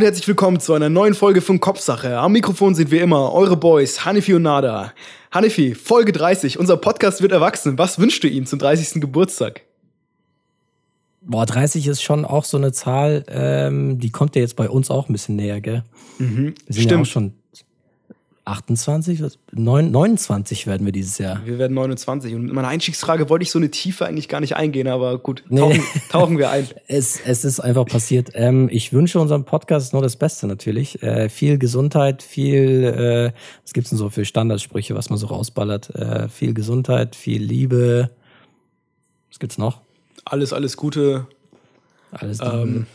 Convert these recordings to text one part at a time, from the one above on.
Und herzlich willkommen zu einer neuen Folge von Kopfsache. Am Mikrofon sind wie immer eure Boys Hanifi und Nada. Hanifi, Folge 30. Unser Podcast wird erwachsen. Was wünschst du ihm zum 30. Geburtstag? Boah, 30 ist schon auch so eine Zahl, ähm, die kommt ja jetzt bei uns auch ein bisschen näher, gell? Mhm, Wir sind stimmt. ja auch schon 28, was? Neun- 29 werden wir dieses Jahr. Wir werden 29. Und mit meiner Einstiegsfrage wollte ich so eine Tiefe eigentlich gar nicht eingehen, aber gut, Nee. tauchen, tauchen wir ein. Es, es ist einfach passiert. Ähm, ich wünsche unserem Podcast nur das Beste natürlich. Äh, viel Gesundheit, viel, äh, was gibt's denn so für Standardsprüche, was man so rausballert? Äh, viel Gesundheit, viel Liebe. Was gibt's noch? Alles, alles Gute. Alles Ähm,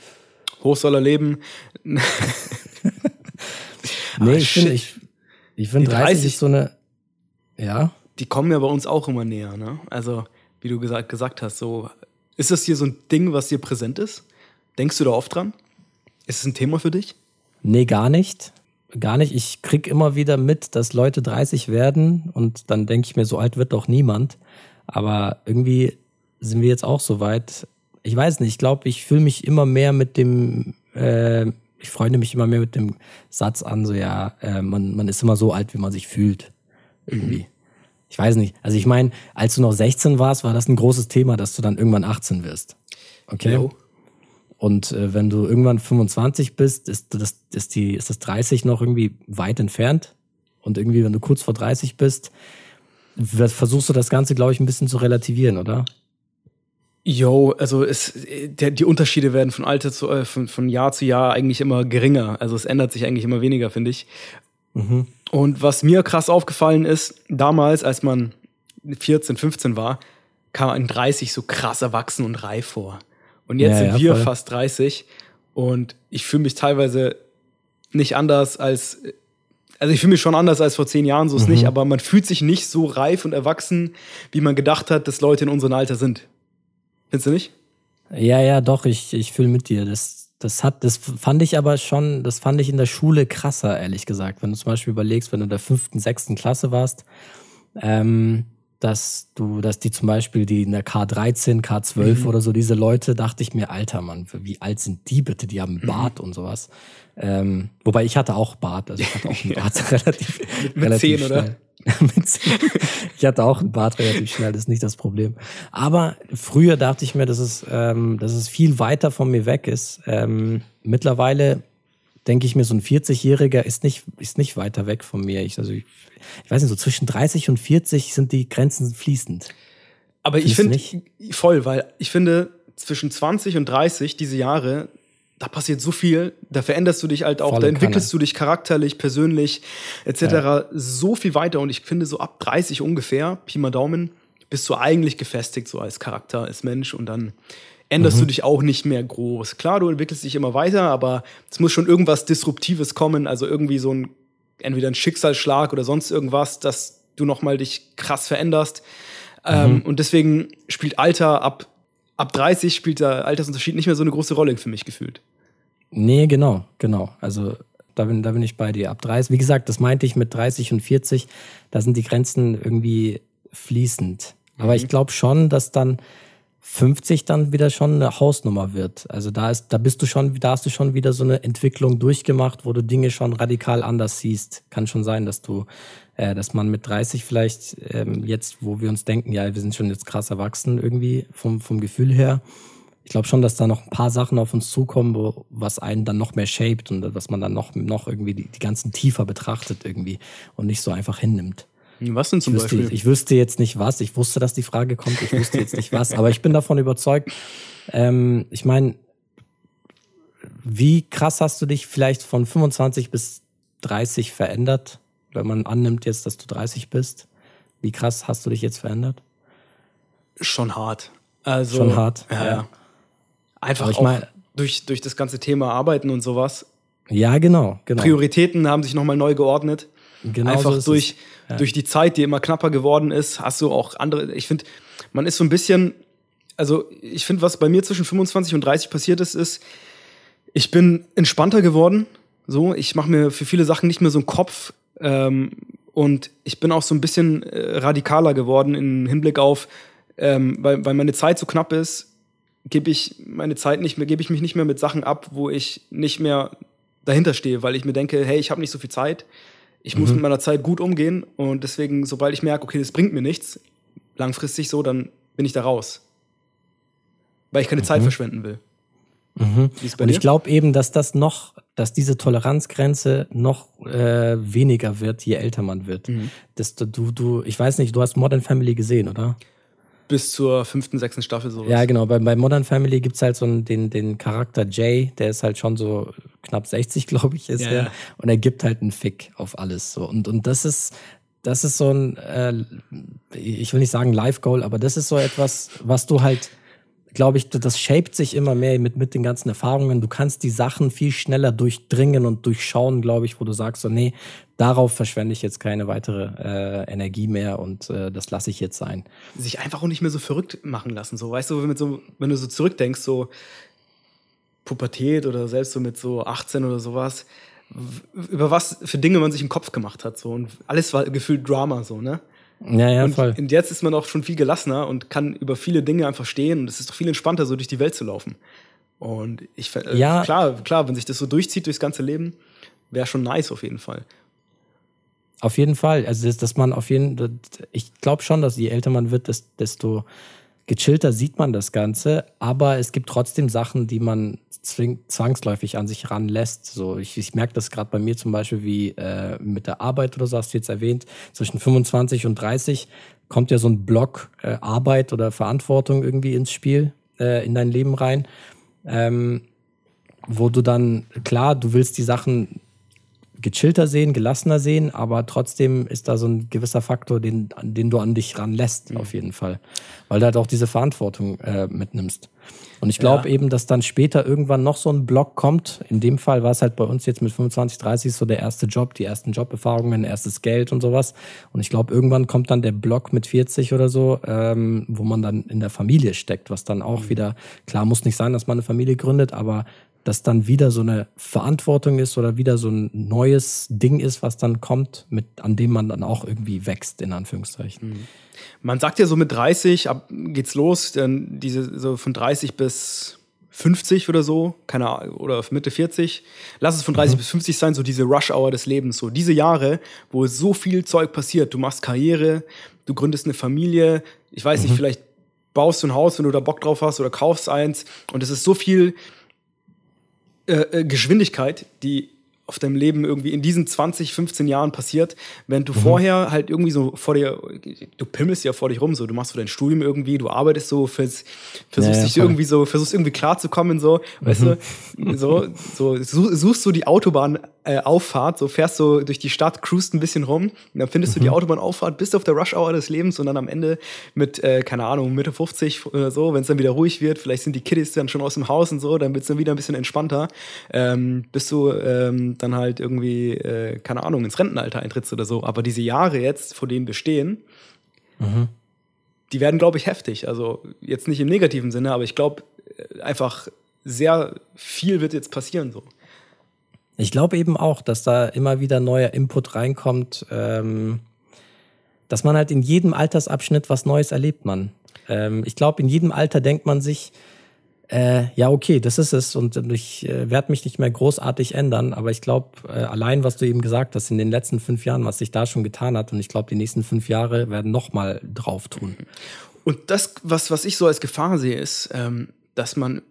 hoch soll er leben. Nee, Ah, ich finde, shit. ich, ich finde Die 30, 30 ist so eine, ja. Die kommen ja bei uns auch immer näher, ne? Also, wie du gesagt, gesagt hast, so, ist das hier so ein Ding, was dir präsent ist? Denkst du da oft dran? Ist es ein Thema für dich? Nee, gar nicht. Gar nicht. Ich krieg immer wieder mit, dass Leute 30 werden und dann denke ich mir, so alt wird doch niemand. Aber irgendwie sind wir jetzt auch so weit. Ich weiß nicht, ich glaube, ich fühle mich immer mehr mit dem, äh, ich freunde mich immer mehr mit dem Satz an, so ja, äh, man, man ist immer so alt, wie man sich fühlt. Irgendwie. Ich weiß nicht. Also ich meine, als du noch 16 warst, war das ein großes Thema, dass du dann irgendwann 18 wirst. Okay. Jo. Und äh, wenn du irgendwann 25 bist, ist das, ist, die, ist das 30 noch irgendwie weit entfernt. Und irgendwie, wenn du kurz vor 30 bist, versuchst du das Ganze, glaube ich, ein bisschen zu relativieren, oder? Jo, also es, der, die Unterschiede werden von Alter zu äh, von, von Jahr zu Jahr eigentlich immer geringer. Also es ändert sich eigentlich immer weniger, finde ich. Mhm. Und was mir krass aufgefallen ist, damals, als man 14, 15 war, kam ein 30 so krass erwachsen und reif vor. Und jetzt Ja, sind ja, wir voll. fast 30 und ich fühle mich teilweise nicht anders als, also ich fühle mich schon anders als vor zehn Jahren, so ist Mhm. nicht, aber man fühlt sich nicht so reif und erwachsen, wie man gedacht hat, dass Leute in unserem Alter sind. Findest du nicht? Ja, ja, doch, ich, ich fühle mit dir. Das, das hat, das fand ich aber schon, das fand ich in der Schule krasser, ehrlich gesagt. Wenn du zum Beispiel überlegst, wenn du in der fünften, sechsten Klasse warst, ähm, dass du, dass die zum Beispiel die in der K13, K12 oder so, diese Leute, dachte ich mir, Alter, Mann, wie alt sind die bitte? Die haben einen Bart und sowas. Ähm, wobei ich hatte auch Bart, also ich hatte auch einen Bart relativ, mit relativ 10, oder? schnell. mit 10. Ich hatte auch einen Bart relativ schnell, das ist nicht das Problem. Aber früher dachte ich mir, dass es, ähm, dass es viel weiter von mir weg ist. Ähm, mittlerweile denke ich mir, so ein 40-Jähriger ist nicht, ist nicht weiter weg von mir. Ich, also ich, ich weiß nicht, so zwischen 30 und 40 sind die Grenzen fließend. Aber ich finde voll, weil ich finde, zwischen 20 und 30, diese Jahre, da passiert so viel, da veränderst du dich halt auch, Volle da entwickelst Kanne. du dich charakterlich, persönlich, etc. so viel weiter. Und ich finde, so ab 30 ungefähr, Pi mal Daumen, bist du eigentlich gefestigt, so als Charakter, als Mensch. Und dann änderst Mhm. du dich auch nicht mehr groß. Klar, du entwickelst dich immer weiter, aber es muss schon irgendwas Disruptives kommen, also irgendwie so ein, entweder ein Schicksalsschlag oder sonst irgendwas, dass du nochmal dich krass veränderst. Ähm, und deswegen spielt Alter ab, ab 30 spielt der Altersunterschied nicht mehr so eine große Rolle für mich gefühlt. Nee, genau, genau. Also da bin, da bin ich bei dir. Ab 30, wie gesagt, das meinte ich mit 30 und 40, da sind die Grenzen irgendwie fließend. Aber ich glaube schon, dass dann 50 dann wieder schon eine Hausnummer wird. Also da ist, da bist du schon, da hast du schon wieder so eine Entwicklung durchgemacht, wo du Dinge schon radikal anders siehst. Kann schon sein, dass du, äh, dass man mit 30 vielleicht ähm, jetzt, wo wir uns denken, ja, wir sind schon jetzt krass erwachsen irgendwie vom, vom Gefühl her. Ich glaube schon, dass da noch ein paar Sachen auf uns zukommen, wo, was einen dann noch mehr shaped und dass man dann noch, noch irgendwie die, die ganzen tiefer betrachtet irgendwie und nicht so einfach hinnimmt. Was denn Ich zum wüsste, Beispiel? ich wüsste jetzt nicht was. Ich wusste, dass die Frage kommt. Ich wusste jetzt nicht was. Aber ich bin davon überzeugt. Ähm, ich meine, wie krass hast du dich vielleicht von 25 bis 30 verändert? Wenn man annimmt jetzt, dass du 30 bist. Wie krass hast du dich jetzt verändert? Schon hart. Also, Schon hart, Ja. ja. Einfach ich auch mein- durch, durch das ganze Thema Arbeiten und sowas. Ja, genau. genau. Prioritäten haben sich nochmal neu geordnet. Genau so Einfach es. durch, Ja. durch die Zeit, die immer knapper geworden ist, hast du auch andere. Ich finde, man ist so ein bisschen. Also, ich finde, was bei mir zwischen 25 und 30 passiert ist, ist, ich bin entspannter geworden. So, ich mache mir für viele Sachen nicht mehr so einen Kopf. Ähm, und ich bin auch so ein bisschen äh, radikaler geworden im Hinblick auf, ähm, weil, weil meine Zeit so knapp ist, gebe ich meine Zeit nicht mehr, gebe ich mich nicht mehr mit Sachen ab, wo ich nicht mehr dahinter stehe, weil ich mir denke, hey, ich habe nicht so viel Zeit, ich muss mit meiner Zeit gut umgehen und deswegen, sobald ich merke, okay, das bringt mir nichts, langfristig so, dann bin ich da raus. Weil ich keine Zeit verschwenden will. Mhm. Und ich glaube eben, dass das noch, dass diese Toleranzgrenze noch äh, weniger wird, je älter man wird. Mhm. Dass du, du, du, ich weiß nicht, du hast Modern Family gesehen, oder? Bis zur fünften, sechsten Staffel sowas. Ja, genau. Bei, bei Modern Family gibt's halt so einen, den, den Charakter Jay, der ist halt schon so knapp 60, glaube ich, ist Ja, der. ja. Und er gibt halt einen Fick auf alles. So. Und, und das ist, das ist so ein, äh, ich will nicht sagen Life-Goal, aber das ist so etwas, was du halt, glaube ich, das shaped sich immer mehr mit, mit den ganzen Erfahrungen. Du kannst die Sachen viel schneller durchdringen und durchschauen, glaube ich, wo du sagst, so, nee, darauf verschwende ich jetzt keine weitere äh, Energie mehr und äh, das lasse ich jetzt sein. sich einfach auch nicht mehr so verrückt machen lassen. So, weißt du, so, wenn du so zurückdenkst, so Pubertät oder selbst so mit so 18 oder sowas, über was für Dinge man sich im Kopf gemacht hat. So. Und alles war gefühlt Drama, so, ne? Ja, ja, und, voll. und jetzt ist man auch schon viel gelassener und kann über viele Dinge einfach stehen und es ist doch viel entspannter, so durch die Welt zu laufen. Und ich äh, Ja. klar, klar, wenn sich das so durchzieht durchs ganze Leben, wäre schon nice auf jeden Fall. Auf jeden Fall. Also, dass, dass man auf jeden ich glaube schon, dass je älter man wird, des- desto gechillter sieht man das Ganze. Aber es gibt trotzdem Sachen, die man zwangsläufig an sich ranlässt. So, ich, ich merke das gerade bei mir zum Beispiel, wie äh, mit der Arbeit oder so, hast du jetzt erwähnt, zwischen 25 und 30 kommt ja so ein Block äh, Arbeit oder Verantwortung irgendwie ins Spiel, äh, in dein Leben rein. Ähm, wo du dann, klar, du willst die Sachen gechillter sehen, gelassener sehen, aber trotzdem ist da so ein gewisser Faktor, den, den du an dich ranlässt, auf jeden Fall. Weil du halt auch diese Verantwortung äh, mitnimmst. Und ich glaube Ja. eben, dass dann später irgendwann noch so ein Block kommt. In dem Fall war es halt bei uns jetzt mit 25, 30 so der erste Job, die ersten Joberfahrungen, erstes Geld und sowas. Und ich glaube, irgendwann kommt dann der Block mit 40 oder so, ähm, wo man dann in der Familie steckt, was dann auch wieder, klar, muss nicht sein, dass man eine Familie gründet, aber dass dann wieder so eine Verantwortung ist oder wieder so ein neues Ding ist, was dann kommt, mit, an dem man dann auch irgendwie wächst, in Anführungszeichen. Man sagt ja so mit 30 ab geht's los, dann diese so von 30 bis 50 oder so, keine Ahnung, oder Mitte 40. Lass es von 30 bis 50 sein, so diese Rush Hour des Lebens, so diese Jahre, wo so viel Zeug passiert. Du machst Karriere, du gründest eine Familie, ich weiß nicht, vielleicht baust du ein Haus, wenn du da Bock drauf hast oder kaufst eins und es ist so viel äh, äh, Geschwindigkeit, die auf deinem Leben irgendwie in diesen 20, 15 Jahren passiert, wenn Mhm. du vorher halt irgendwie so vor dir, du pimmelst ja vor dich rum, so, du machst so dein Studium irgendwie, du arbeitest so, vers, versuchst Ja, ja, dich. Mhm. irgendwie so, versuchst irgendwie klarzukommen, so, weißt du, so, so, su- suchst du die Autobahnauffahrt, äh, Auffahrt, so fährst so durch die Stadt, cruist ein bisschen rum, und dann findest du Mhm. die Autobahnauffahrt, bist auf der Rush Hour des Lebens und dann am Ende mit, äh, keine Ahnung, Mitte 50 oder so, wenn es dann wieder ruhig wird, vielleicht sind die Kiddies dann schon aus dem Haus und so, dann wird es dann wieder ein bisschen entspannter, ähm, bis du ähm, dann halt irgendwie, äh, keine Ahnung, ins Rentenalter eintrittst oder so. Aber diese Jahre jetzt, vor denen wir stehen, die werden, glaube ich, heftig. Also jetzt nicht im negativen Sinne, aber ich glaube, äh, einfach sehr viel wird jetzt passieren so. Ich glaube eben auch, dass da immer wieder neuer Input reinkommt, ähm, dass man halt in jedem Altersabschnitt was Neues erlebt, man. Ähm, ich glaube, in jedem Alter denkt man sich, äh, ja, okay, das ist es und ich äh, werde mich nicht mehr großartig ändern, aber ich glaube, äh, allein, was du eben gesagt hast, in den letzten fünf Jahren, was sich da schon getan hat und ich glaube, die nächsten fünf Jahre werden nochmal drauf tun. Und das, was, was ich so als Gefahr sehe, ist, ähm, dass man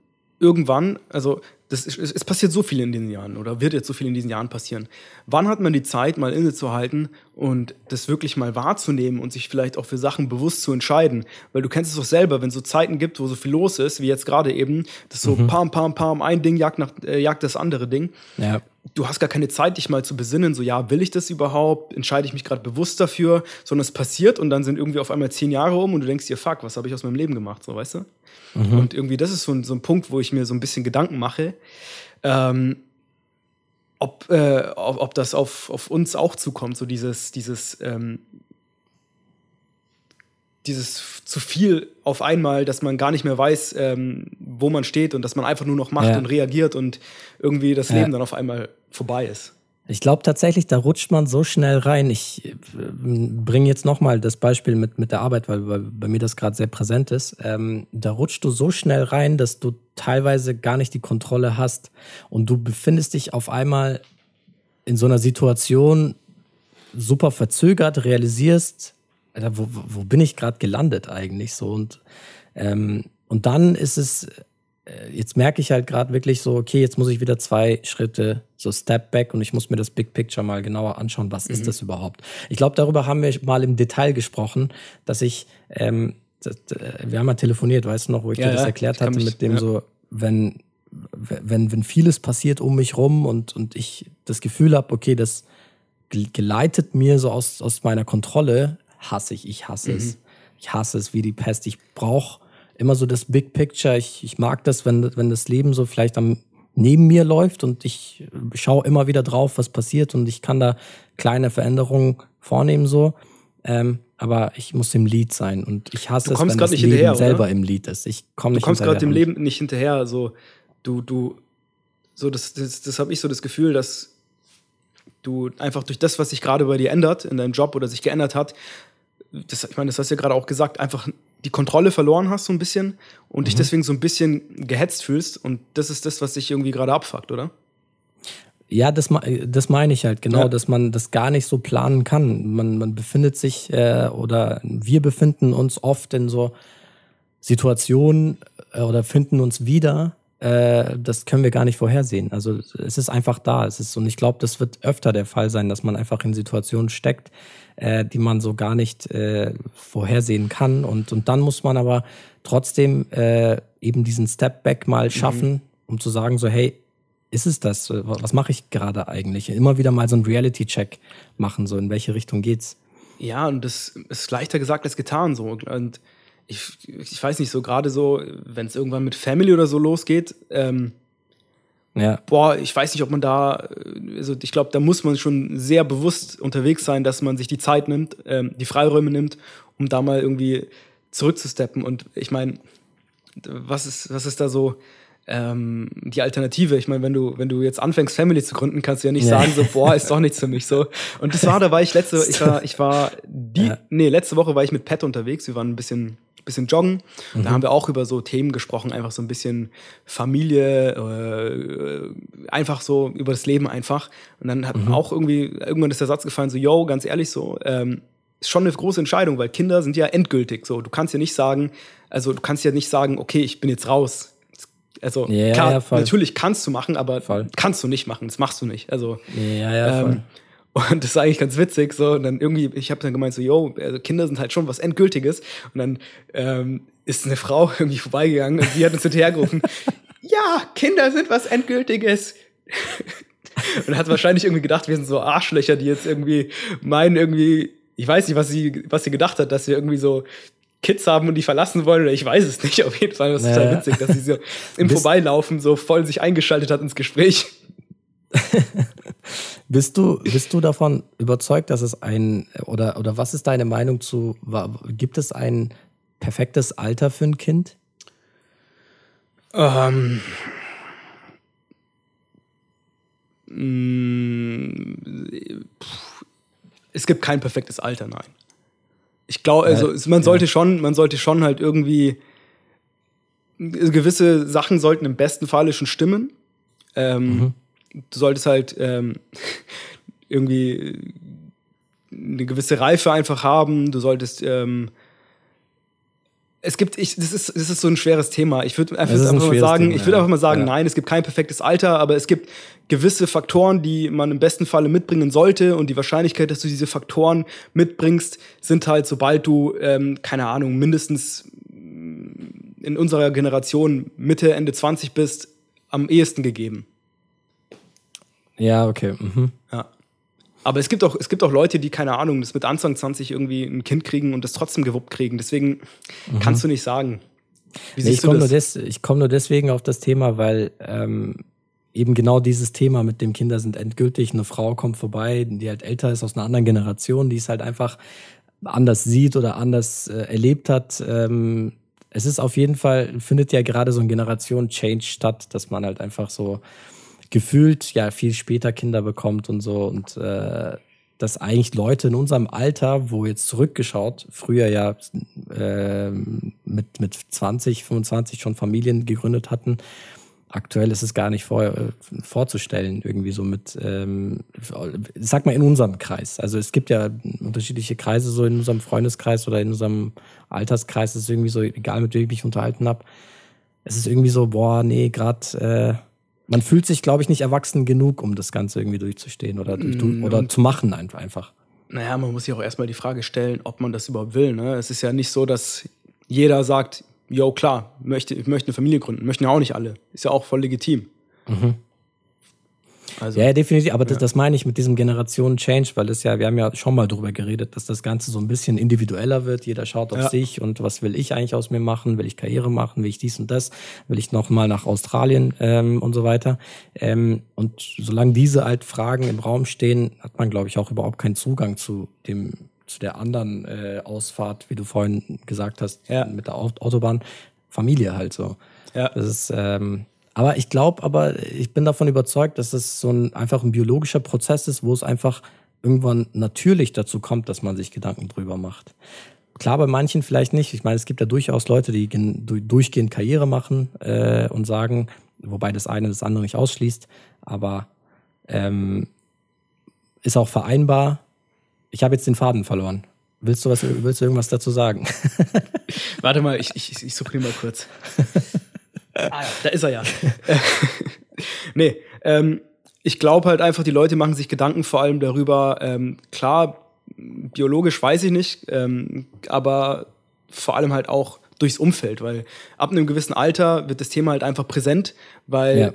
irgendwann, also das ist, es, passiert so viel in diesen Jahren oder wird jetzt so viel in diesen Jahren passieren. Wann hat man die Zeit, mal innezuhalten und das wirklich mal wahrzunehmen und sich vielleicht auch für Sachen bewusst zu entscheiden? Weil du kennst es doch selber, wenn es so Zeiten gibt, wo so viel los ist, wie jetzt gerade eben, das so pam, pam, pam, ein Ding jagt, nach, äh, jagt das andere Ding Ja. Du hast gar keine Zeit, dich mal zu besinnen, so ja, will ich das überhaupt? Entscheide ich mich gerade bewusst dafür? Sondern es passiert und dann sind irgendwie auf einmal zehn Jahre um und du denkst dir, fuck, was habe ich aus meinem Leben gemacht, so weißt du? Und irgendwie, das ist so ein, so ein Punkt, wo ich mir so ein bisschen Gedanken mache, ähm, ob, äh, ob, ob das auf, auf uns auch zukommt, so dieses, dieses, ähm, dieses zu viel auf einmal, dass man gar nicht mehr weiß, ähm, wo man steht und dass man einfach nur noch macht Ja. und reagiert und irgendwie das Ja. Leben dann auf einmal vorbei ist. Ich glaube tatsächlich, da rutscht man so schnell rein. Ich äh, bringe jetzt nochmal das Beispiel mit, mit der Arbeit, weil, weil bei mir das gerade sehr präsent ist. Ähm, da rutscht du so schnell rein, dass du teilweise gar nicht die Kontrolle hast und du befindest dich auf einmal in so einer Situation super verzögert, realisierst, Alter, wo, wo bin ich gerade gelandet eigentlich so und ähm, und dann ist es äh, jetzt merke ich halt gerade wirklich so, okay, jetzt muss ich wieder zwei Schritte so Step Back und ich muss mir das Big Picture mal genauer anschauen, was mhm. ist das überhaupt? Ich glaube, darüber haben wir mal im Detail gesprochen, dass ich, ähm, das, äh, wir haben mal telefoniert, weißt du noch, wo ich ja, dir das erklärt hatte, mich, mit dem ja. so, wenn, wenn, wenn vieles passiert um mich rum und, und ich das Gefühl habe, okay, das geleitet mir so aus, aus meiner Kontrolle, hasse ich, ich hasse mhm. es. Ich hasse es wie die Pest. Ich brauche immer so das Big Picture. Ich, ich mag das, wenn, wenn das Leben so vielleicht am neben mir läuft und ich schaue immer wieder drauf, was passiert und ich kann da kleine Veränderungen vornehmen so. Ähm, aber ich muss im Lied sein und ich hasse es, wenn das Leben hinterher, selber im Lied ist. Ich komm nicht du kommst gerade dem Leben nicht hinterher. So, du, du, so das, das, das habe ich so das Gefühl, dass du einfach durch das, was sich gerade bei dir ändert in deinem Job oder sich geändert hat, das, ich meine, das hast du ja gerade auch gesagt, einfach die Kontrolle verloren hast so ein bisschen und mhm. dich deswegen so ein bisschen gehetzt fühlst und das ist das, was dich irgendwie gerade abfuckt, oder? Ja, das, das meine ich halt, genau, ja. dass man das gar nicht so planen kann. Man, man befindet sich äh, oder wir befinden uns oft in so Situationen äh, oder finden uns wieder, äh, das können wir gar nicht vorhersehen. Also es ist einfach da. Es ist, und ich glaube, das wird öfter der Fall sein, dass man einfach in Situationen steckt, äh, die man so gar nicht äh, vorhersehen kann. Und, und dann muss man aber trotzdem äh, eben diesen Step Back mal mhm. schaffen, mhm. um zu sagen, so, hey, ist es das? Was mache ich gerade eigentlich? Immer wieder mal so einen Reality-Check machen, so in welche Richtung geht's? Ja, und das ist leichter gesagt als getan so. Und ich, ich weiß nicht, so gerade so, wenn es irgendwann mit Family oder so losgeht, ähm, ja. Boah, ich weiß nicht, ob man da, also ich glaube, da muss man schon sehr bewusst unterwegs sein, dass man sich die Zeit nimmt, ähm, die Freiräume nimmt, um da mal irgendwie zurückzusteppen. Und ich meine, was ist, was ist da so ähm, die Alternative? Ich meine, wenn du, wenn du jetzt anfängst, Family zu gründen, kannst du ja nicht ja. sagen, so, boah, ist doch nichts für mich. So. Und das war, da war ich letzte, ich war, ich war die, ja. nee, letzte Woche war ich mit Pat unterwegs, wir waren ein bisschen bisschen joggen. Mhm. Da haben wir auch über so Themen gesprochen, einfach so ein bisschen Familie, äh, einfach so über das Leben einfach. Und dann hat mhm. auch irgendwie, irgendwann ist der Satz gefallen, so, yo, ganz ehrlich so, ähm, ist schon eine große Entscheidung, weil Kinder sind ja endgültig so. Du kannst ja nicht sagen, also du kannst ja nicht sagen, okay, ich bin jetzt raus. Also ja, klar, ja, natürlich kannst du machen, aber voll. kannst du nicht machen. Das machst du nicht. Also ja. Ähm, und das ist eigentlich ganz witzig. So, und dann irgendwie, ich habe dann gemeint, so, yo, also Kinder sind halt schon was Endgültiges. Und dann ähm, ist eine Frau irgendwie vorbeigegangen und die hat uns hinterhergerufen, ja, Kinder sind was Endgültiges. und hat wahrscheinlich irgendwie gedacht, wir sind so Arschlöcher, die jetzt irgendwie meinen, irgendwie, ich weiß nicht, was sie, was sie gedacht hat, dass wir irgendwie so Kids haben und die verlassen wollen, oder ich weiß es nicht. Auf jeden Fall, das ist naja. total witzig, dass sie so im Vorbeilaufen so voll sich eingeschaltet hat ins Gespräch. bist, du, bist du davon überzeugt, dass es ein, oder, oder was ist deine Meinung zu, gibt es ein perfektes Alter für ein Kind? Ähm. Es gibt kein perfektes Alter, nein. Ich glaube, also man sollte schon, man sollte schon halt irgendwie gewisse Sachen sollten im besten Falle schon stimmen. Ähm, mhm du solltest halt ähm, irgendwie eine gewisse Reife einfach haben. Du solltest ähm, es gibt, ich, das ist, das ist so ein schweres Thema. Ich würde einfach, einfach mal sagen, Thema, ich würde einfach mal sagen, ja. nein, es gibt kein perfektes Alter, aber es gibt gewisse Faktoren, die man im besten Falle mitbringen sollte und die Wahrscheinlichkeit, dass du diese Faktoren mitbringst, sind halt, sobald du, ähm, keine Ahnung, mindestens in unserer Generation Mitte, Ende 20 bist, am ehesten gegeben. Ja, okay. Mhm. Ja. Aber es gibt auch, es gibt auch Leute, die, keine Ahnung, das mit Anfang 20 irgendwie ein Kind kriegen und das trotzdem gewuppt kriegen. Deswegen mhm. kannst du nicht sagen. Nee, ich komme nur, komm nur deswegen auf das Thema, weil ähm, eben genau dieses Thema mit dem Kinder sind endgültig. Eine Frau kommt vorbei, die halt älter ist aus einer anderen Generation, die es halt einfach anders sieht oder anders äh, erlebt hat. Ähm, es ist auf jeden Fall, findet ja gerade so ein Generation-Change statt, dass man halt einfach so gefühlt ja viel später Kinder bekommt und so und äh, dass eigentlich Leute in unserem Alter, wo jetzt zurückgeschaut, früher ja äh, mit, mit 20, 25 schon Familien gegründet hatten, aktuell ist es gar nicht vor, äh, vorzustellen, irgendwie so mit, ähm, sag mal in unserem Kreis. Also es gibt ja unterschiedliche Kreise, so in unserem Freundeskreis oder in unserem Alterskreis, ist irgendwie so, egal mit wem ich mich unterhalten habe, es ist irgendwie so, boah, nee, gerade, äh, man fühlt sich, glaube ich, nicht erwachsen genug, um das Ganze irgendwie durchzustehen oder, mm, oder zu machen einfach. Naja, man muss sich auch erstmal die Frage stellen, ob man das überhaupt will. Ne? Es ist ja nicht so, dass jeder sagt, jo, klar, möchte, ich möchte eine Familie gründen. Möchten ja auch nicht alle. Ist ja auch voll legitim. Mhm. Also, ja, definitiv. Aber ja. Das, das meine ich mit diesem Generationen-Change, weil das ja, wir haben ja schon mal drüber geredet, dass das Ganze so ein bisschen individueller wird. Jeder schaut auf ja. sich und was will ich eigentlich aus mir machen? Will ich Karriere machen? Will ich dies und das? Will ich nochmal nach Australien ähm, und so weiter? Ähm, und solange diese halt Fragen im Raum stehen, hat man, glaube ich, auch überhaupt keinen Zugang zu dem zu der anderen äh, Ausfahrt, wie du vorhin gesagt hast, ja. mit der Autobahn, Familie halt so. Ja. Das ist, ähm, aber ich glaube, aber ich bin davon überzeugt, dass es so ein einfach ein biologischer Prozess ist, wo es einfach irgendwann natürlich dazu kommt, dass man sich Gedanken drüber macht. Klar, bei manchen vielleicht nicht. Ich meine, es gibt ja durchaus Leute, die durchgehend Karriere machen äh, und sagen, wobei das eine das andere nicht ausschließt, aber ähm, ist auch vereinbar. Ich habe jetzt den Faden verloren. Willst du, was, willst du irgendwas dazu sagen? Warte mal, ich, ich, ich suche ihn mal kurz. Ah, ja, da ist er ja. nee, ähm, ich glaube halt einfach, die Leute machen sich Gedanken vor allem darüber, ähm, klar, biologisch weiß ich nicht, ähm, aber vor allem halt auch durchs Umfeld, weil ab einem gewissen Alter wird das Thema halt einfach präsent, weil ja.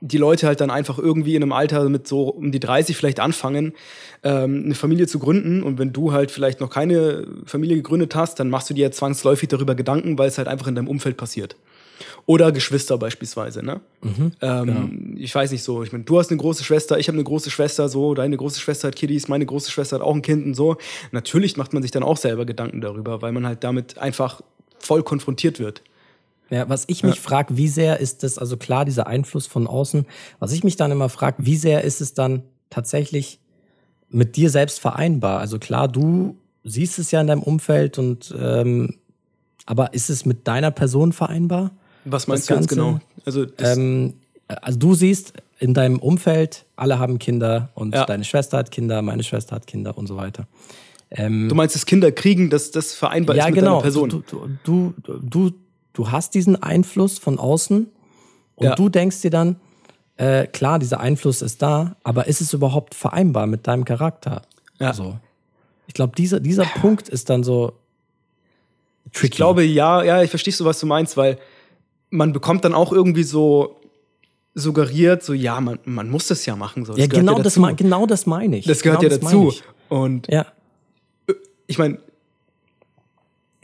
die Leute halt dann einfach irgendwie in einem Alter mit so um die 30 vielleicht anfangen, ähm, eine Familie zu gründen. Und wenn du halt vielleicht noch keine Familie gegründet hast, dann machst du dir ja zwangsläufig darüber Gedanken, weil es halt einfach in deinem Umfeld passiert. Oder Geschwister beispielsweise, ne? Mhm, ähm, genau. Ich weiß nicht so, ich meine, du hast eine große Schwester, ich habe eine große Schwester, so, deine große Schwester hat Kiddies, meine große Schwester hat auch ein Kind und so. Natürlich macht man sich dann auch selber Gedanken darüber, weil man halt damit einfach voll konfrontiert wird. Ja, was ich mich ja. frage, wie sehr ist das, also klar, dieser Einfluss von außen, was ich mich dann immer frage, wie sehr ist es dann tatsächlich mit dir selbst vereinbar? Also klar, du siehst es ja in deinem Umfeld und ähm, aber ist es mit deiner Person vereinbar? Was meinst du jetzt genau? Also, ähm, also du siehst in deinem Umfeld, alle haben Kinder und ja. deine Schwester hat Kinder, meine Schwester hat Kinder und so weiter. Ähm, du meinst, dass Kinder kriegen, dass das vereinbar ja, ist mit genau. deiner Person? Du, du, du, du, du hast diesen Einfluss von außen und ja. du denkst dir dann, äh, klar, dieser Einfluss ist da, aber ist es überhaupt vereinbar mit deinem Charakter? Ja. Also, ich glaube, dieser, dieser Punkt ist dann so. Tricky. Ich glaube, ja, ja, ich verstehe so, was du meinst, weil man bekommt dann auch irgendwie so suggeriert, so ja, man, man muss das ja machen. So. Das ja, genau, ja das genau das meine ich. Das gehört genau ja dazu. Und ja. Ich meine,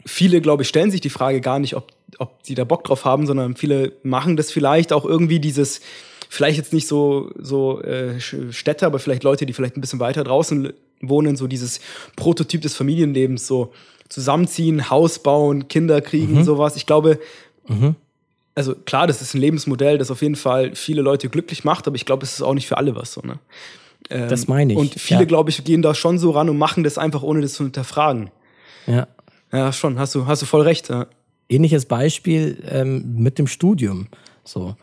viele, glaube ich, stellen sich die Frage gar nicht, ob, ob sie da Bock drauf haben, sondern viele machen das vielleicht auch irgendwie dieses, vielleicht jetzt nicht so, so äh, Städte, aber vielleicht Leute, die vielleicht ein bisschen weiter draußen wohnen, so dieses Prototyp des Familienlebens, so zusammenziehen, Haus bauen, Kinder kriegen, mhm. sowas. Ich glaube, mhm also klar, das ist ein Lebensmodell, das auf jeden Fall viele Leute glücklich macht, aber ich glaube, es ist auch nicht für alle was so, ne? Ähm, das meine ich. Und viele, ja. glaube ich, gehen da schon so ran und machen das einfach, ohne das zu hinterfragen. Ja. Ja, schon, hast du, hast du voll recht. Ja. Ähnliches Beispiel ähm, mit dem Studium. So,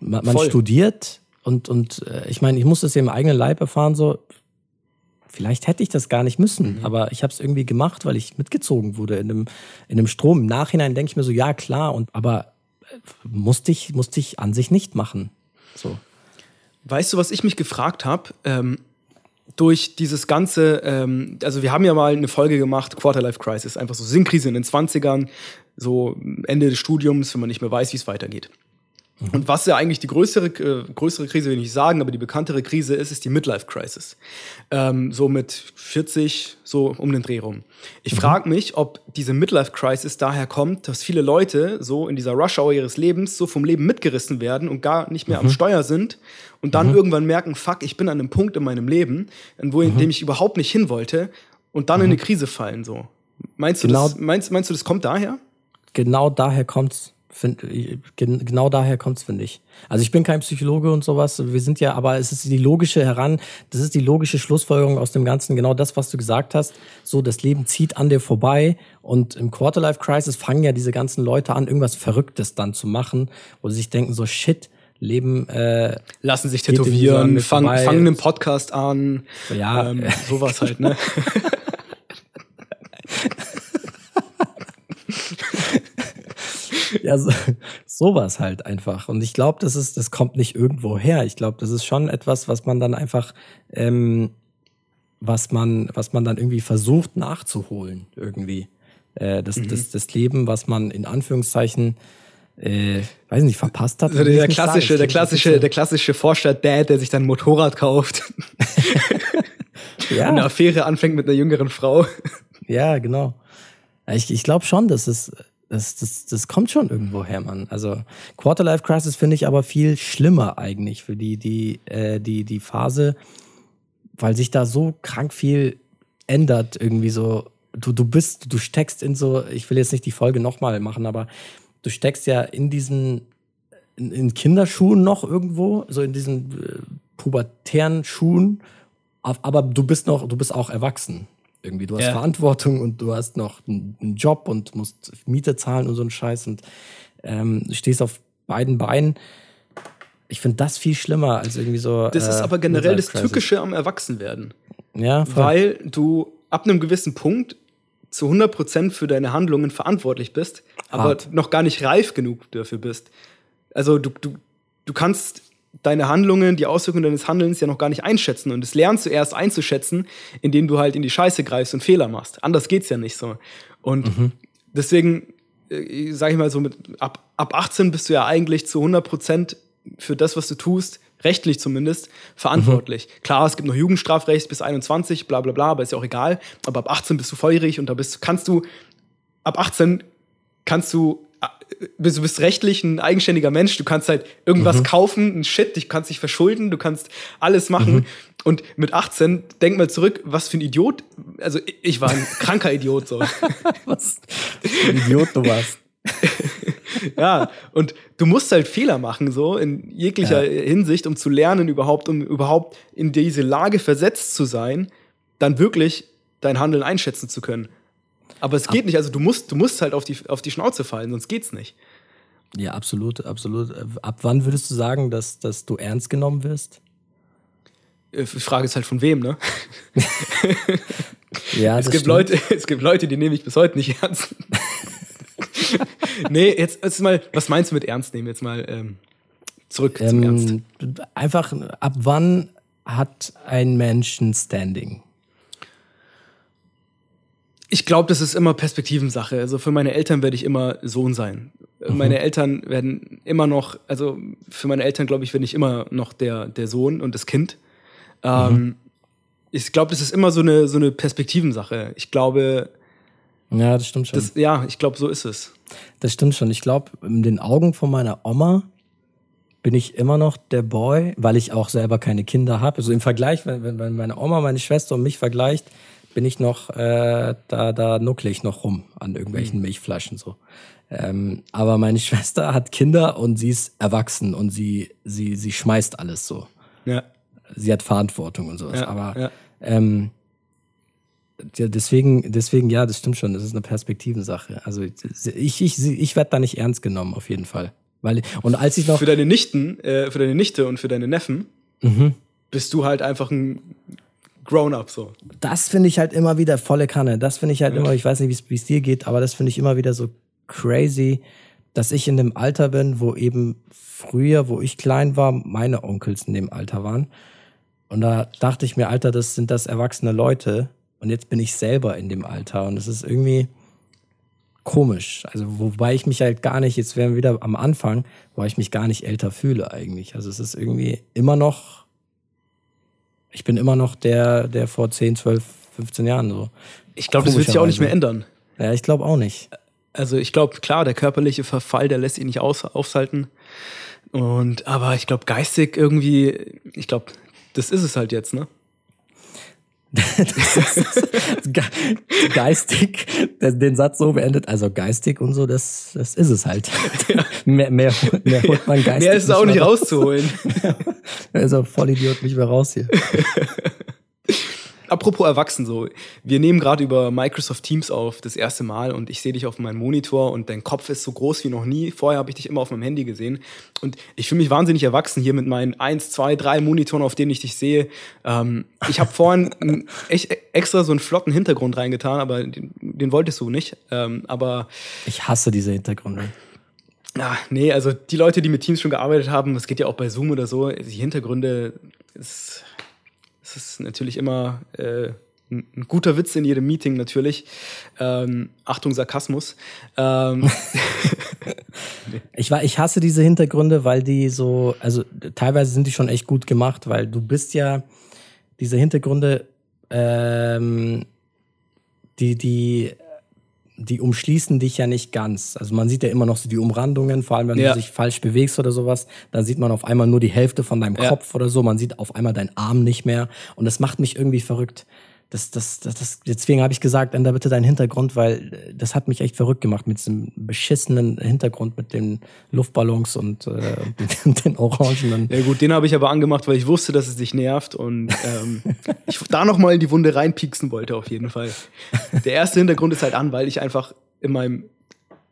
man, man studiert und, und äh, ich meine, ich muss das ja im eigenen Leib erfahren, so, vielleicht hätte ich das gar nicht müssen, mhm. aber ich habe es irgendwie gemacht, weil ich mitgezogen wurde in einem, in einem Strom. Im Nachhinein denke ich mir so, ja klar, und aber musste ich, musste ich an sich nicht machen. So. Weißt du, was ich mich gefragt habe? Ähm, durch dieses ganze, ähm, also wir haben ja mal eine Folge gemacht, Quarterlife Crisis, einfach so Sinnkrise in den 20ern, so Ende des Studiums, wenn man nicht mehr weiß, wie es weitergeht. Mhm. Und was ja eigentlich die größere, äh, größere Krise, will ich nicht sagen, aber die bekanntere Krise ist, ist die Midlife Crisis. Ähm, so mit 40, so um den Dreh rum. Ich mhm. frage mich, ob diese Midlife Crisis daher kommt, dass viele Leute so in dieser Rush Hour ihres Lebens so vom Leben mitgerissen werden und gar nicht mehr mhm. am Steuer sind und dann mhm. irgendwann merken, fuck, ich bin an einem Punkt in meinem Leben, wo, in mhm. dem ich überhaupt nicht hin wollte und dann in eine mhm. Krise fallen so. Meinst du, genau, das, meinst, meinst du, das kommt daher? Genau daher kommt's Find, genau daher kommt es, finde ich. Also ich bin kein Psychologe und sowas. Wir sind ja, aber es ist die logische heran, das ist die logische Schlussfolgerung aus dem Ganzen. Genau das, was du gesagt hast. So, das Leben zieht an dir vorbei und im Quarterlife Crisis fangen ja diese ganzen Leute an, irgendwas Verrücktes dann zu machen, wo sie sich denken so Shit. Leben äh, lassen sich tätowieren, fangen fang einen Podcast an, ja, ähm, sowas halt, ne? ja, so, sowas halt einfach. Und ich glaube, das ist, das kommt nicht irgendwo her. Ich glaube, das ist schon etwas, was man dann einfach, ähm, was man, was man dann irgendwie versucht nachzuholen, irgendwie. Äh, das, mhm. das, das Leben, was man in Anführungszeichen äh, weiß nicht, verpasst hat. Also der, klassische, der klassische, der klassische Vorstadt-Dad, der sich dann ein Motorrad kauft. ja. Eine Affäre anfängt mit einer jüngeren Frau. Ja, genau. Ich, ich glaube schon, dass es das, das, das kommt schon irgendwo her, Mann. Also Quarterlife Crisis finde ich aber viel schlimmer eigentlich für die, die, äh, die, die Phase, weil sich da so krank viel ändert, irgendwie so. Du, du bist, du steckst in so, ich will jetzt nicht die Folge nochmal machen, aber du steckst ja in diesen, in, in Kinderschuhen noch irgendwo, so in diesen äh, pubertären Schuhen, aber du bist noch, du bist auch erwachsen. Irgendwie, du hast ja. Verantwortung und du hast noch einen Job und musst Miete zahlen und so einen Scheiß und ähm, stehst auf beiden Beinen. Ich finde das viel schlimmer als irgendwie so. Das äh, ist aber generell das Tückische am Erwachsenwerden. Ja, voll. Weil du ab einem gewissen Punkt zu 100% für deine Handlungen verantwortlich bist, Hart. aber noch gar nicht reif genug dafür bist. Also du, du, du kannst deine Handlungen, die Auswirkungen deines Handelns ja noch gar nicht einschätzen. Und das lernst du erst einzuschätzen, indem du halt in die Scheiße greifst und Fehler machst. Anders geht's ja nicht so. Und mhm. deswegen, äh, sag ich mal so, mit, ab, ab 18 bist du ja eigentlich zu 100 Prozent für das, was du tust, rechtlich zumindest, verantwortlich. Mhm. Klar, es gibt noch Jugendstrafrecht bis 21, bla bla bla, aber ist ja auch egal. Aber ab 18 bist du feurig und da bist, kannst du, ab 18 kannst du du bist rechtlich ein eigenständiger Mensch, du kannst halt irgendwas mhm. kaufen, ein Shit, du kannst dich verschulden, du kannst alles machen. Mhm. Und mit 18, denk mal zurück, was für ein Idiot, also ich war ein kranker Idiot so. was für ein Idiot du warst. ja, und du musst halt Fehler machen, so in jeglicher ja. Hinsicht, um zu lernen, überhaupt, um überhaupt in diese Lage versetzt zu sein, dann wirklich dein Handeln einschätzen zu können. Aber es geht Ab nicht. Also du musst, du musst halt auf die, auf die Schnauze fallen, sonst geht's nicht. Ja, absolut, absolut. Ab wann würdest du sagen, dass, dass du ernst genommen wirst? Äh, die Frage ist halt von wem, ne? ja, es gibt Leute, es gibt Leute, die nehme ich bis heute nicht ernst. nee, jetzt, jetzt mal, was meinst du mit ernst nehmen? Jetzt mal ähm, zurück ähm, zum Ernst. Einfach, ab wann hat ein Mensch ein Standing? Ich glaube, das ist immer Perspektivensache. Also für meine Eltern werde ich immer Sohn sein. Mhm. Meine Eltern werden immer noch, also für meine Eltern glaube ich, bin ich immer noch der, der Sohn und das Kind. Ähm, mhm. ich glaube, das ist immer so eine, so eine Perspektivensache. Ich glaube. Ja, das stimmt schon. Das, ja, ich glaube, so ist es. Das stimmt schon. Ich glaube, in den Augen von meiner Oma bin ich immer noch der Boy, weil ich auch selber keine Kinder habe. Also im Vergleich, wenn, wenn meine Oma, meine Schwester und mich vergleicht, bin ich noch, äh, da, da nuckle ich noch rum an irgendwelchen mhm. Milchflaschen so. Ähm, aber meine Schwester hat Kinder und sie ist erwachsen und sie, sie, sie schmeißt alles so. Ja. Sie hat Verantwortung und sowas. Ja, aber ja. Ähm, deswegen, deswegen, ja, das stimmt schon. Das ist eine Perspektivensache. Also ich, ich, ich werde da nicht ernst genommen, auf jeden Fall. Weil, und als ich noch. Für deine Nichten, äh, für deine Nichte und für deine Neffen mhm. bist du halt einfach ein Grown-up so. Das finde ich halt immer wieder volle Kanne. Das finde ich halt ja. immer, ich weiß nicht, wie es dir geht, aber das finde ich immer wieder so crazy, dass ich in dem Alter bin, wo eben früher, wo ich klein war, meine Onkels in dem Alter waren. Und da dachte ich mir, Alter, das sind das erwachsene Leute. Und jetzt bin ich selber in dem Alter. Und es ist irgendwie komisch. Also, wobei ich mich halt gar nicht, jetzt wären wir wieder am Anfang, wo ich mich gar nicht älter fühle eigentlich. Also es ist irgendwie immer noch ich bin immer noch der, der vor 10, 12, 15 Jahren so. Ich glaube, das wird sich auch nicht mehr ändern. Ja, ich glaube auch nicht. Also ich glaube, klar, der körperliche Verfall, der lässt ihn nicht aus, aufhalten. Und aber ich glaube, geistig irgendwie, ich glaube, das ist es halt jetzt, ne? geistig, den Satz so beendet, also geistig und so, das, das ist es halt. Ja. mehr, mehr, mehr holt man geistig. Mehr ist auch nicht rauszuholen. also voll Idiot nicht mehr raus hier. Apropos erwachsen so, wir nehmen gerade über Microsoft Teams auf das erste Mal und ich sehe dich auf meinem Monitor und dein Kopf ist so groß wie noch nie. Vorher habe ich dich immer auf meinem Handy gesehen und ich fühle mich wahnsinnig erwachsen hier mit meinen eins, zwei, drei Monitoren, auf denen ich dich sehe. Ähm, ich habe vorhin echt extra so einen flotten Hintergrund reingetan, aber den, den wolltest du nicht. Ähm, aber ich hasse diese Hintergründe. Ja, nee, also die Leute, die mit Teams schon gearbeitet haben, das geht ja auch bei Zoom oder so, die Hintergründe ist das ist natürlich immer äh, ein guter Witz in jedem Meeting natürlich. Ähm, Achtung, Sarkasmus. Ähm. ich, war, ich hasse diese Hintergründe, weil die so, also teilweise sind die schon echt gut gemacht, weil du bist ja, diese Hintergründe, ähm, die, die die umschließen dich ja nicht ganz. Also man sieht ja immer noch so die Umrandungen, vor allem wenn ja. du dich falsch bewegst oder sowas, dann sieht man auf einmal nur die Hälfte von deinem ja. Kopf oder so, man sieht auf einmal deinen Arm nicht mehr und das macht mich irgendwie verrückt. Das, das, das, das, deswegen habe ich gesagt, änder bitte deinen Hintergrund, weil das hat mich echt verrückt gemacht mit diesem beschissenen Hintergrund mit den Luftballons und, äh, und den Orangenen. Ja gut, den habe ich aber angemacht, weil ich wusste, dass es dich nervt und ähm, ich da noch mal in die Wunde reinpieksen wollte auf jeden Fall. Der erste Hintergrund ist halt an, weil ich einfach in meinem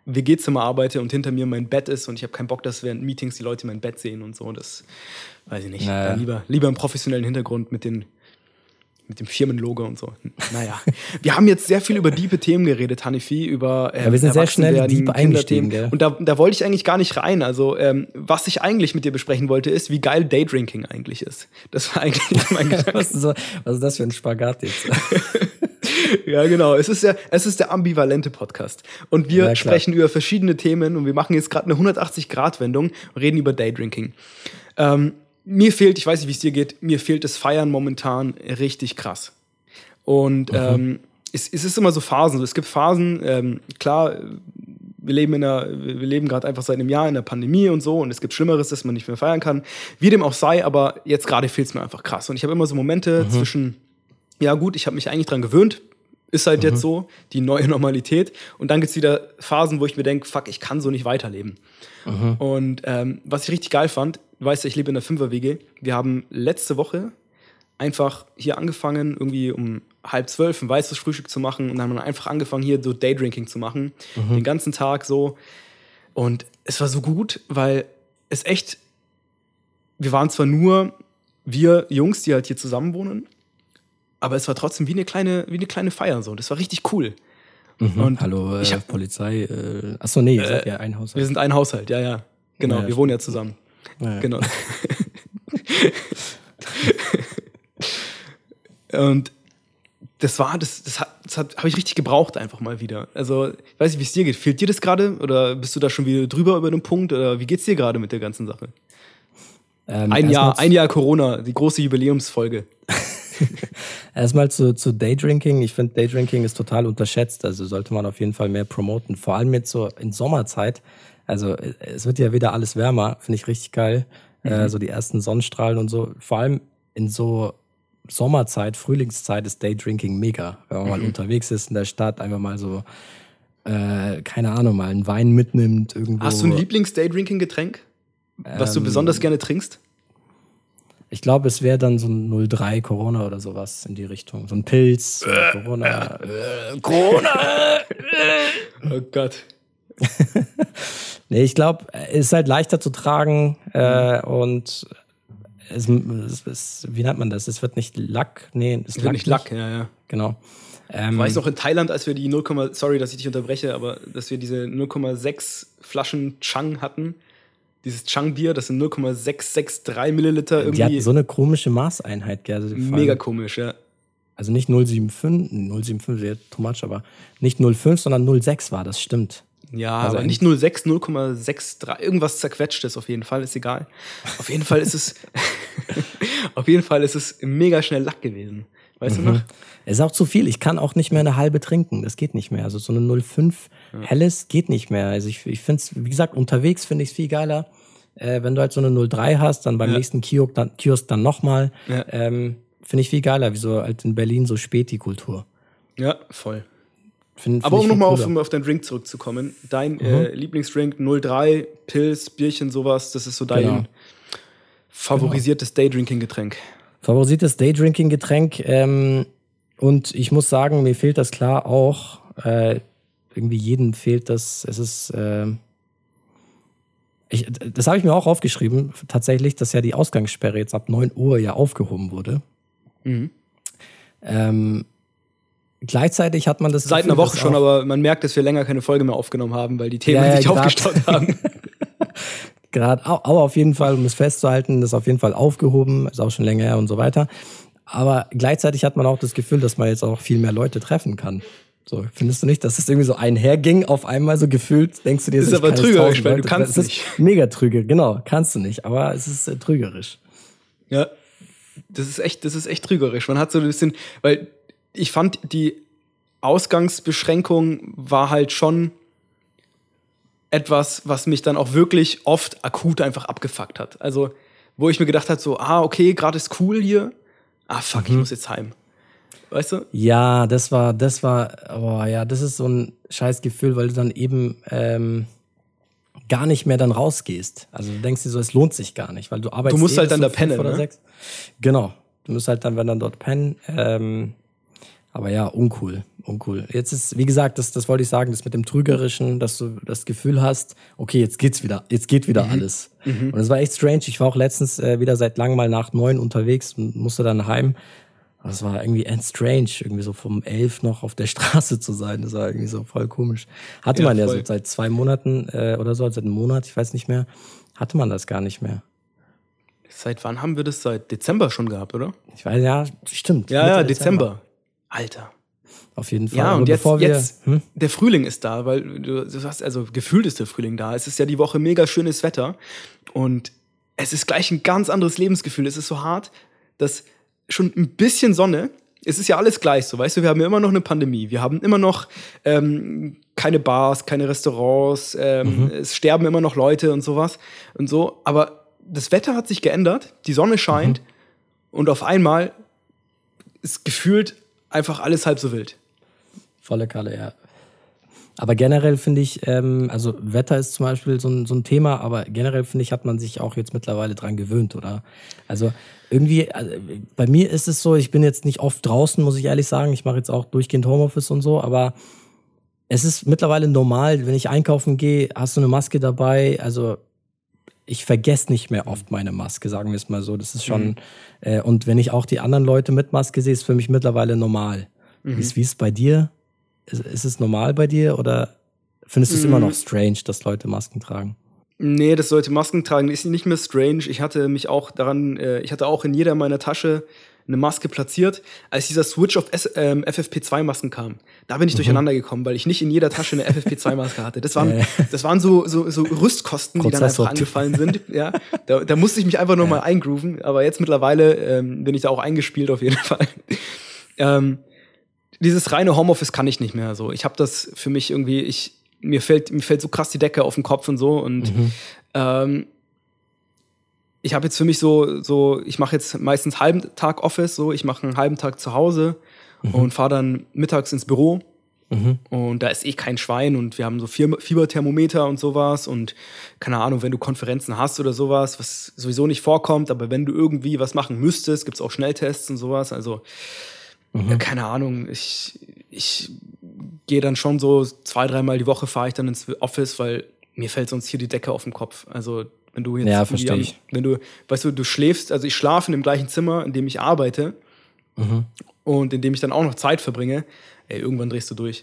WG-Zimmer arbeite und hinter mir mein Bett ist und ich habe keinen Bock, dass während Meetings die Leute mein Bett sehen und so. Das weiß ich nicht. Naja. lieber, lieber im professionellen Hintergrund mit den mit dem Firmenlogo und so. Naja, wir haben jetzt sehr viel über diepe Themen geredet, Hanifi, über ähm, ja, wir sind sehr schnell deep eingestiegen. Gell? Und da, da wollte ich eigentlich gar nicht rein. Also ähm, was ich eigentlich mit dir besprechen wollte, ist, wie geil Daydrinking eigentlich ist. Das war eigentlich mein Gedanke. was, ist so, was ist das für ein Spagat jetzt? ja, genau. Es ist, der, es ist der ambivalente Podcast. Und wir ja, sprechen über verschiedene Themen und wir machen jetzt gerade eine 180-Grad-Wendung und reden über Daydrinking. Ähm, mir fehlt, ich weiß nicht, wie es dir geht, mir fehlt das Feiern momentan richtig krass. Und mhm. ähm, es, es, ist immer so Phasen. Es gibt Phasen, ähm, klar, wir leben, in einer, wir leben gerade einfach seit einem Jahr in der Pandemie und so und es gibt Schlimmeres, dass man nicht mehr feiern kann. Wie dem auch sei, aber jetzt gerade fehlt es mir einfach krass. Und ich habe immer so Momente mhm. zwischen, ja gut, ich habe mich eigentlich dran gewöhnt, ist halt mhm. jetzt so, die neue Normalität. Und dann gibt es wieder Phasen, wo ich mir denke, fuck, ich kann so nicht weiterleben. Mhm. Und ähm, was ich richtig geil fand, weißt du, ich lebe in der Fünfer-WG. Wir haben letzte Woche einfach hier angefangen, irgendwie um halb zwölf ein weißes Frühstück zu machen und dann haben wir einfach angefangen, hier so Daydrinking zu machen. Mhm. Den ganzen Tag so. Und es war so gut, weil es echt, wir waren zwar nur wir Jungs, die halt hier zusammen wohnen, aber es war trotzdem wie eine kleine, wie eine kleine Feier so. Das war richtig cool. Mhm. Und Hallo, äh, hab, Polizei. Äh, achso, nee, ihr äh, seid ja ein Haushalt. Wir sind ein Haushalt, ja, ja. Genau, ja, wir wohnen ja zusammen. Ja, Genau. und das war, das, das, hat, das habe ich richtig gebraucht einfach mal wieder. Also, ich weiß nicht, wie es dir geht. Fehlt dir das gerade? Oder bist du da schon wieder drüber über den Punkt? Oder wie geht's dir gerade mit der ganzen Sache? Ähm, ein Jahr, ein Jahr Corona, die große Jubiläumsfolge. Erstmal zu, zu Daydrinking. Ich finde, Daydrinking ist total unterschätzt. Also sollte man auf jeden Fall mehr promoten. Vor allem jetzt so in Sommerzeit. Also es wird ja wieder alles wärmer. Finde ich richtig geil. Äh, mhm. Äh, so die ersten Sonnenstrahlen und so. Vor allem in so Sommerzeit, Frühlingszeit ist Daydrinking mega. Wenn man mhm. mal unterwegs ist in der Stadt, einfach mal so, äh, keine Ahnung, mal einen Wein mitnimmt irgendwo. Hast du ein Lieblings-Daydrinking-Getränk? Was ähm, du besonders gerne trinkst? Ich glaube, es wäre dann so ein 03 Corona oder sowas in die Richtung. So ein Pilz, äh, Corona. Äh, Corona! oh Gott. nee, ich glaube, es ist halt leichter zu tragen äh, und es, es, es, wie nennt man das? Es wird nicht Lack. Nee, es wird nicht Lack, ja, ja. Genau. Ähm, War ich noch in Thailand, als wir die 0, sorry, dass ich dich unterbreche, aber dass wir diese 0,6 Flaschen Chang hatten dieses Chang-Bier, das sind 0,663 Milliliter. Irgendwie. Die hatten so eine komische Maßeinheit, gell? Also Mega komisch, ja. Also nicht 075, 075 wäre too much, aber nicht 05, sondern 06 war das, stimmt. Ja, also aber nicht 06, 0,63, irgendwas zerquetschtes auf jeden Fall, ist egal. Auf jeden Fall ist es, auf jeden Fall ist es mega schnell Lack gewesen. Weißt mhm. du noch? Es ist auch zu viel. Ich kann auch nicht mehr eine halbe trinken. Das geht nicht mehr. Also so eine 05 ja. helles geht nicht mehr. Also ich, ich finde es, wie gesagt, unterwegs finde ich es viel geiler. Äh, wenn du halt so eine 03 hast, dann beim ja. nächsten Kiosk dann, Kiosk dann nochmal. Ja. Ähm, Finde ich viel geiler, wie so halt in Berlin so Späti-Kultur. Ja, voll. Find, Aber um nochmal auf, auf deinen Drink zurückzukommen. Dein äh, Lieblingsdrink 03, Pilz, Bierchen, sowas, das ist so dein Genau. favorisiertes Daydrinking-Getränk. Favorisiertes Daydrinking-Getränk. Ähm, und ich muss sagen, mir fehlt das klar auch. Äh, irgendwie jedem fehlt das. Es ist. ähm, ich, das habe ich mir auch aufgeschrieben, tatsächlich, dass ja die Ausgangssperre jetzt ab 9 Uhr ja aufgehoben wurde. Mhm. Ähm, gleichzeitig hat man das. Seit Gefühl, einer Woche schon, aber man merkt, dass wir länger keine Folge mehr aufgenommen haben, weil die Themen Ja, ja, sich aufgestaut haben. Gerade, aber auf jeden Fall, um es festzuhalten, ist auf jeden Fall aufgehoben, ist auch schon länger her und so weiter. Aber gleichzeitig hat man auch das Gefühl, dass man jetzt auch viel mehr Leute treffen kann. So, findest du nicht, dass es irgendwie so einherging auf einmal so gefühlt? Denkst du dir, Ist so, ich aber trügerisch, 1000 weil du kannst? Es nicht. ist Mega trügerisch, genau, kannst du nicht, aber es ist äh, trügerisch. Ja, das ist echt, das ist echt trügerisch. Man hat so ein bisschen, weil ich fand, die Ausgangsbeschränkung war halt schon etwas, was mich dann auch wirklich oft akut einfach abgefuckt hat. Also, wo ich mir gedacht habe, so, ah, okay, gerade ist cool hier. Ah, fuck, Mhm. ich muss jetzt heim. Weißt du? Ja, das war, das war, oh ja, das ist so ein scheiß Gefühl, weil du dann eben ähm, gar nicht mehr dann rausgehst. Also du denkst dir so, es lohnt sich gar nicht, weil du arbeitest. Du musst eh halt dann um da pennen, oder ne? sechs. Genau. Du musst halt dann, wenn dann dort pennen. Ähm, aber ja, uncool, uncool. Jetzt ist, wie gesagt, das, das wollte ich sagen, das mit dem Trügerischen, dass du das Gefühl hast, okay, jetzt geht's wieder, jetzt geht wieder Mhm. alles. Und es war echt strange. Ich war auch letztens äh, wieder seit langem mal nach neun unterwegs und musste dann heim. Das war irgendwie end strange, irgendwie so vom elf noch auf der Straße zu sein. Das war irgendwie so voll komisch. Hatte Ja, man ja voll. so seit zwei Monaten äh, oder so, seit einem Monat, ich weiß nicht mehr, hatte man das gar nicht mehr. Seit wann haben wir das? Seit Dezember schon gehabt, oder? Ich weiß, ja, stimmt. Ja, Mitte ja, Dezember. Alter. Auf jeden Fall. Ja, und jetzt, wir, jetzt hm? der Frühling ist da, weil du, du hast, also gefühlt ist der Frühling da. Es ist ja die Woche mega schönes Wetter und es ist gleich ein ganz anderes Lebensgefühl. Es ist so hart, dass schon ein bisschen Sonne, es ist ja alles gleich so, weißt du, wir haben ja immer noch eine Pandemie, wir haben immer noch ähm, keine Bars, keine Restaurants, ähm, Mhm. es sterben immer noch Leute und sowas und so, aber das Wetter hat sich geändert, die Sonne scheint Mhm. und auf einmal ist gefühlt einfach alles halb so wild. Volle Kalle, ja. Aber generell finde ich, ähm, also Wetter ist zum Beispiel so ein, so ein Thema, aber generell finde ich, hat man sich auch jetzt mittlerweile dran gewöhnt, oder? Also irgendwie, also bei mir ist es so, ich bin jetzt nicht oft draußen, muss ich ehrlich sagen. Ich mache jetzt auch durchgehend Homeoffice und so, aber es ist mittlerweile normal, wenn ich einkaufen gehe, hast du eine Maske dabei. Also ich vergesse nicht mehr oft meine Maske, sagen wir es mal so. Das ist schon, äh, und wenn ich auch die anderen Leute mit Maske sehe, ist für mich mittlerweile normal. Wie ist wie ist bei dir? Ist, ist es normal bei dir oder findest du es immer noch strange, dass Leute Masken tragen? Nee, das sollte Masken tragen ist nicht mehr strange. Ich hatte mich auch daran, äh, ich hatte auch in jeder meiner Tasche eine Maske platziert, als dieser Switch auf S ähm, FFP2-Masken kam. Da bin ich durcheinander gekommen, weil ich nicht in jeder Tasche eine FFP2-Maske hatte. Das waren, das waren so, so, so Rüstkosten, die dann einfach angefallen sind. Ja, da, da musste ich mich einfach nochmal mal eingrooven. Aber jetzt mittlerweile ähm, bin ich da auch eingespielt auf jeden Fall. Ähm, dieses reine Homeoffice kann ich nicht mehr so. Ich habe das für mich irgendwie, ich, mir fällt, mir fällt so krass die Decke auf den Kopf und so. Und ähm, ich habe jetzt für mich so, so, ich mache jetzt meistens halben Tag Office, so, ich mache einen halben Tag zu Hause und fahre dann mittags ins Büro. Und da ist eh kein Schwein und wir haben so Fieber- Fieberthermometer und sowas und keine Ahnung, wenn du Konferenzen hast oder sowas, was sowieso nicht vorkommt, aber wenn du irgendwie was machen müsstest, gibt's auch Schnelltests und sowas. Also ja, keine Ahnung, ich, ich gehe dann schon so zwei, dreimal die Woche fahre ich dann ins Office, weil mir fällt sonst hier die Decke auf den Kopf. Also wenn du jetzt Ja, irgendwie versteh am- ich. wenn du, weißt du, du schläfst, also ich schlafe in dem gleichen Zimmer, in dem ich arbeite und in dem ich dann auch noch Zeit verbringe, ey, irgendwann drehst du durch.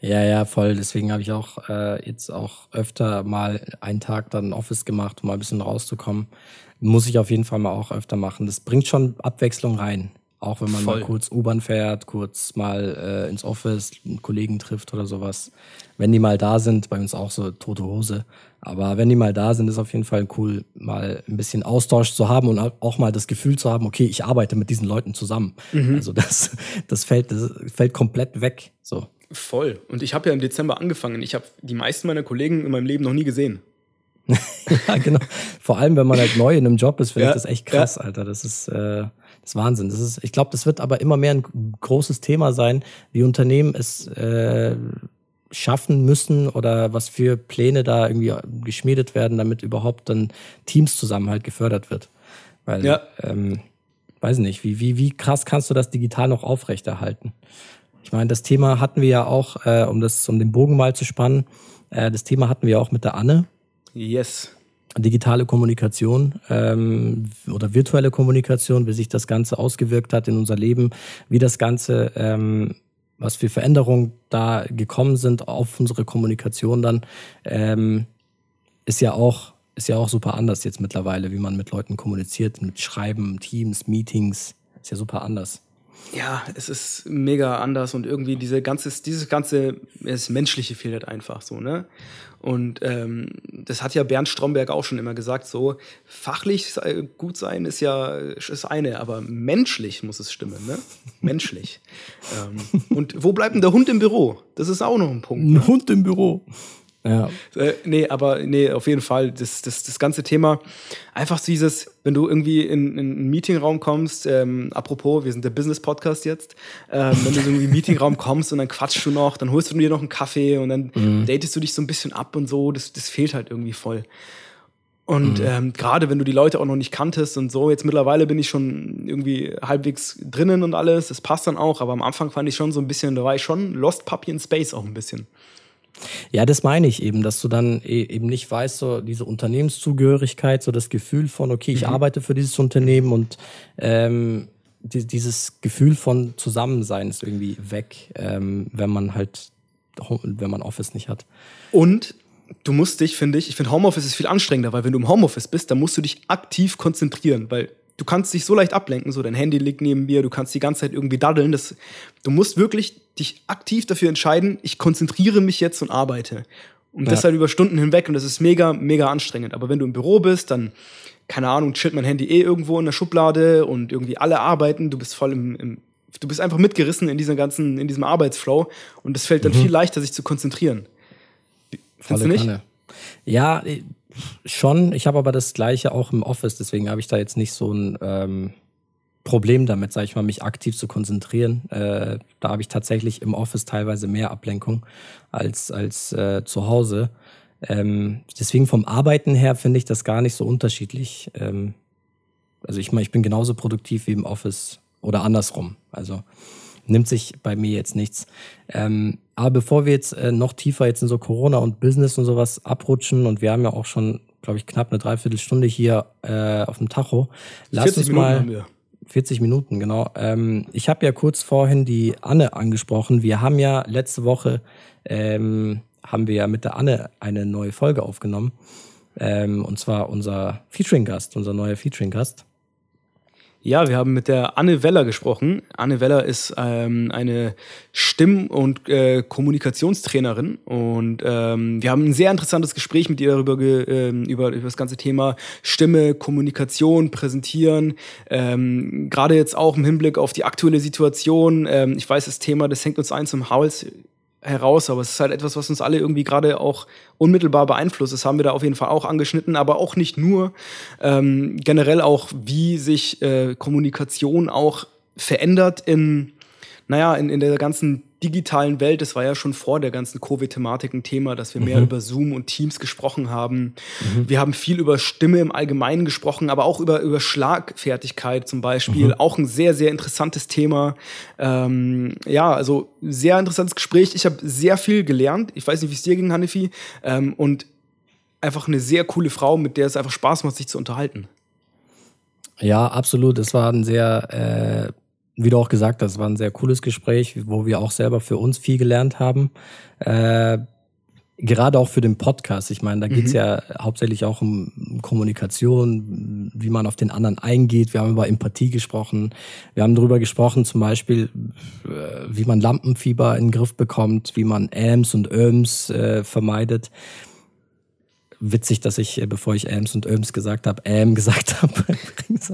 Ja, ja, voll. Deswegen habe ich auch äh, jetzt auch öfter mal einen Tag dann Office gemacht, um mal ein bisschen rauszukommen. Muss ich auf jeden Fall mal auch öfter machen. Das bringt schon Abwechslung rein. Auch wenn man Voll. mal kurz U-Bahn fährt, kurz mal äh, ins Office, einen Kollegen trifft oder sowas. Wenn die mal da sind, bei uns auch so tote Hose. Aber wenn die mal da sind, ist auf jeden Fall cool, mal ein bisschen Austausch zu haben und auch mal das Gefühl zu haben, okay, ich arbeite mit diesen Leuten zusammen. Also das, das fällt, das fällt komplett weg. So. Voll. Und ich habe ja im Dezember angefangen. Ich habe die meisten meiner Kollegen in meinem Leben noch nie gesehen. ja, genau. Vor allem, wenn man halt neu in einem Job ist, finde ja, ich das echt krass, ja. Alter. Das ist, äh, das ist Wahnsinn. Das ist, ich glaube, das wird aber immer mehr ein großes Thema sein, wie Unternehmen es äh, schaffen müssen oder was für Pläne da irgendwie geschmiedet werden, damit überhaupt dann Teamszusammenhalt gefördert wird. Weil, ja. ähm, weiß nicht, wie, wie, wie krass kannst du das digital noch aufrechterhalten? Ich meine, das Thema hatten wir ja auch, äh, um das, um den Bogen mal zu spannen, äh, das Thema hatten wir auch mit der Anne. Yes. Digitale Kommunikation ähm, oder virtuelle Kommunikation, wie sich das Ganze ausgewirkt hat in unser Leben, wie das Ganze, ähm, was für Veränderungen da gekommen sind auf unsere Kommunikation dann, ähm, ist ja auch ist ja auch super anders jetzt mittlerweile, wie man mit Leuten kommuniziert, mit Schreiben, Teams, Meetings, ist ja super anders. Ja, es ist mega anders und irgendwie diese ganze, dieses ganze, das Menschliche fehlt halt einfach so, ne? Und ähm, das hat ja Bernd Stromberg auch schon immer gesagt, so fachlich gut sein ist ja ist eine, aber menschlich muss es stimmen, ne? Menschlich. ähm, und wo bleibt denn der Hund im Büro? Das ist auch noch ein Punkt. Ne? Ein Hund im Büro. Ja. Äh, nee, aber nee, auf jeden Fall, das, das, das ganze Thema, einfach dieses, wenn du irgendwie in, in einen Meetingraum kommst, ähm, apropos, wir sind der Business-Podcast jetzt, ähm, wenn du so irgendwie in einen Meetingraum kommst und dann quatschst du noch, dann holst du dir noch einen Kaffee und dann mhm. datest du dich so ein bisschen ab und so, das, das fehlt halt irgendwie voll. Und mhm. ähm, gerade wenn du die Leute auch noch nicht kanntest und so, jetzt mittlerweile bin ich schon irgendwie halbwegs drinnen und alles, das passt dann auch, aber am Anfang fand ich schon so ein bisschen, da war ich schon Lost Puppy in Space auch ein bisschen. Ja, das meine ich eben, dass du dann e-, eben nicht weißt, so diese Unternehmenszugehörigkeit, so das Gefühl von, okay, ich mhm. arbeite für dieses Unternehmen und ähm, die, dieses Gefühl von Zusammensein ist irgendwie weg, ähm, wenn man halt, wenn man Office nicht hat. Und du musst dich, finde ich, ich finde Homeoffice ist viel anstrengender, weil wenn du im Homeoffice bist, dann musst du dich aktiv konzentrieren, weil du kannst dich so leicht ablenken, so dein Handy liegt neben dir, du kannst die ganze Zeit irgendwie daddeln. Das, du musst wirklich dich aktiv dafür entscheiden, ich konzentriere mich jetzt und arbeite. Und ja. das halt über Stunden hinweg und das ist mega, mega anstrengend. Aber wenn du im Büro bist, dann, keine Ahnung, chillt mein Handy eh irgendwo in der Schublade und irgendwie alle arbeiten, du bist voll im, im du bist einfach mitgerissen in diesem ganzen, in diesem Arbeitsflow und es fällt dann mhm. viel leichter, sich zu konzentrieren. Findest du nicht? Kanne. Ja, schon. Ich habe aber das Gleiche auch im Office, deswegen habe ich da jetzt nicht so ein ähm, Problem damit, sage ich mal, mich aktiv zu konzentrieren. Äh, da habe ich tatsächlich im Office teilweise mehr Ablenkung als, als äh, zu Hause. Ähm, deswegen vom Arbeiten her finde ich das gar nicht so unterschiedlich. Ähm, also ich meine, ich bin genauso produktiv wie im Office oder andersrum. Also nimmt sich bei mir jetzt nichts. Ähm, aber bevor wir jetzt äh, noch tiefer jetzt in so Corona und Business und sowas abrutschen und wir haben ja auch schon, glaube ich, knapp eine Dreiviertelstunde hier äh, auf dem Tacho. Lass uns mal. Haben wir. 40 Minuten, genau. Ähm, ich habe ja kurz vorhin die Anne angesprochen. Wir haben ja letzte Woche ähm, haben wir ja mit der Anne eine neue Folge aufgenommen. Ähm, und zwar unser Featuring-Gast, unser neuer Featuring-Gast. Ja, wir haben mit der Anne Weller gesprochen. Anne Weller ist ähm, eine Stimm- und äh, Kommunikationstrainerin und ähm, wir haben ein sehr interessantes Gespräch mit ihr darüber ge, äh, über, über das ganze Thema Stimme, Kommunikation, Präsentieren. Ähm, Gerade jetzt auch im Hinblick auf die aktuelle Situation. Ähm, ich weiß, das Thema, das hängt uns ein zum Hals heraus, aber es ist halt etwas, was uns alle irgendwie gerade auch unmittelbar beeinflusst. Das haben wir da auf jeden Fall auch angeschnitten, aber auch nicht nur. Ähm, generell auch, wie sich äh, Kommunikation auch verändert in, naja, in, in der ganzen digitalen Welt, das war ja schon vor der ganzen Covid-Thematik ein Thema, dass wir mehr mhm. über Zoom und Teams gesprochen haben. Mhm. Wir haben viel über Stimme im Allgemeinen gesprochen, aber auch über, über Schlagfertigkeit zum Beispiel. Mhm. Auch ein sehr, sehr interessantes Thema. Ähm, ja, also sehr interessantes Gespräch. Ich habe sehr viel gelernt. Ich weiß nicht, wie es dir ging, Hanifi. Ähm, und einfach eine sehr coole Frau, mit der es einfach Spaß macht, sich zu unterhalten. Ja, absolut. Es war ein sehr äh wie du auch gesagt hast, war ein sehr cooles Gespräch, wo wir auch selber für uns viel gelernt haben. Äh, gerade auch für den Podcast. Ich meine, da geht's mhm. ja hauptsächlich auch um Kommunikation, wie man auf den anderen eingeht. Wir haben über Empathie gesprochen. Wir haben darüber gesprochen, zum Beispiel, äh, wie man Lampenfieber in den Griff bekommt, wie man Äms und Öms äh, vermeidet witzig, dass ich, äh, bevor ich Elms und Öms gesagt habe, Ähm gesagt habe. das,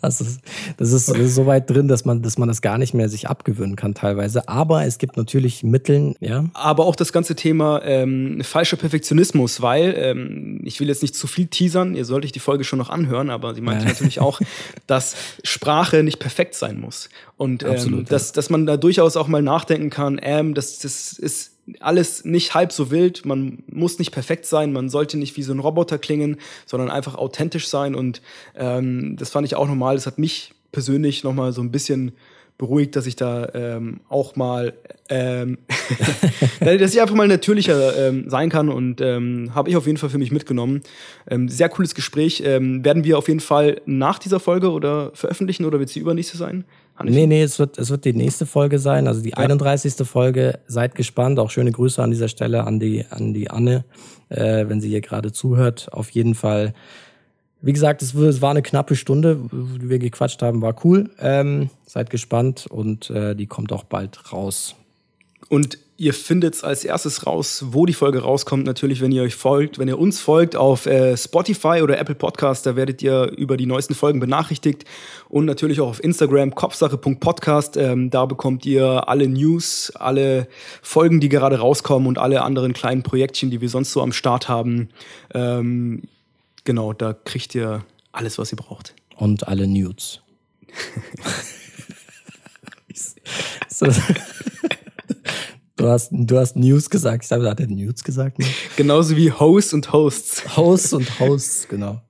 das, ist, das, ist, das ist so weit drin, dass man, dass man das gar nicht mehr sich abgewöhnen kann teilweise. Aber es gibt natürlich Mitteln, ja. Aber auch das ganze Thema ähm, falscher Perfektionismus, weil ähm, ich will jetzt nicht zu viel teasern, ihr solltet die Folge schon noch anhören, aber sie meinte ja. natürlich auch, dass Sprache nicht perfekt sein muss. Und ähm, Absolut, dass, ja. dass man da durchaus auch mal nachdenken kann, ähm, das, das ist alles nicht halb so wild, man muss nicht perfekt sein, man sollte nicht wie so ein Roboter klingen, sondern einfach authentisch sein. Und ähm, das fand ich auch normal, das hat mich persönlich nochmal so ein bisschen beruhigt, dass ich da ähm, auch mal, ähm, dass ich einfach mal natürlicher ähm, sein kann und ähm, habe ich auf jeden Fall für mich mitgenommen. Ähm, sehr cooles Gespräch. Ähm, werden wir auf jeden Fall nach dieser Folge oder veröffentlichen oder wird sie übernächste sein? Nee, nee, es wird, es wird die nächste Folge sein, also die ja. 31. Folge. Seid gespannt. Auch schöne Grüße an dieser Stelle an die, an die Anne, äh, wenn sie hier gerade zuhört. Auf jeden Fall. Wie gesagt, es, war eine knappe Stunde, die wir gequatscht haben, war cool. Ähm, seid gespannt und äh, die kommt auch bald raus. Und Ihr findet als erstes raus, wo die Folge rauskommt, natürlich, wenn ihr euch folgt. Wenn ihr uns folgt auf äh, Spotify oder Apple Podcast, da werdet ihr über die neuesten Folgen benachrichtigt. Und natürlich auch auf Instagram, kopfsache.podcast. Ähm, da bekommt ihr alle News, alle Folgen, die gerade rauskommen und alle anderen kleinen Projektchen, die wir sonst so am Start haben. Ähm, genau, da kriegt ihr alles, was ihr braucht. Und alle Nudes. so. Du hast, du hast News gesagt. Ich glaube, hat er News gesagt? Ne? Genauso wie Hosts und Hosts. Hosts und Hosts, genau.